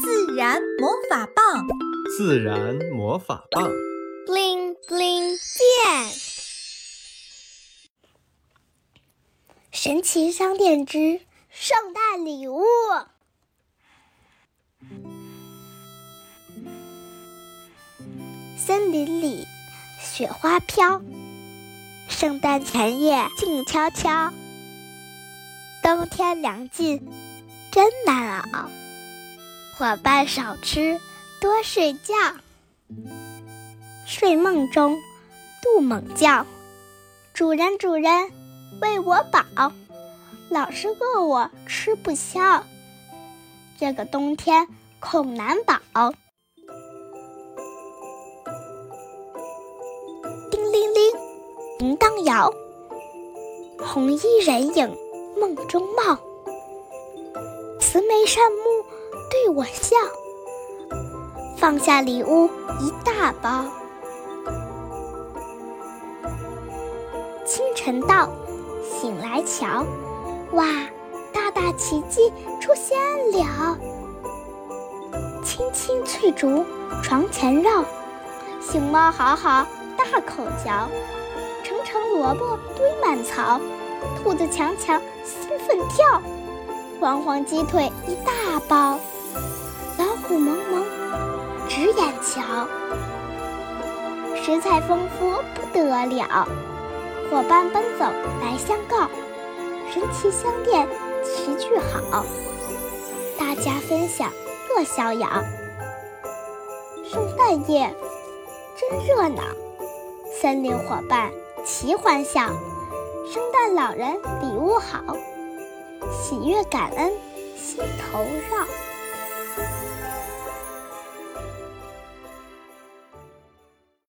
自然魔法棒，自然魔法棒，bling bling 变。神奇商店之圣诞礼物。森林里雪花飘，圣诞前夜静悄悄，冬天凉尽真难熬。伙伴少吃多睡觉，睡梦中度猛叫。主人主人喂我饱，老是饿我吃不消。这个冬天恐难保。叮铃铃，铃铛摇，红衣人影梦中冒，慈眉善目。对我笑，放下礼物一大包。清晨到，醒来瞧，哇，大大奇迹出现了！青青翠竹床前绕，熊猫好好大口嚼，成成萝卜堆满槽，兔子强强兴奋跳，黄黄鸡腿一大包。老虎萌萌直眼瞧，食材丰富不得了，伙伴奔走来相告，神奇商店齐聚好，大家分享乐逍遥。圣诞夜真热闹，森林伙伴齐欢笑，圣诞老人礼物好，喜悦感恩心头绕。Bye.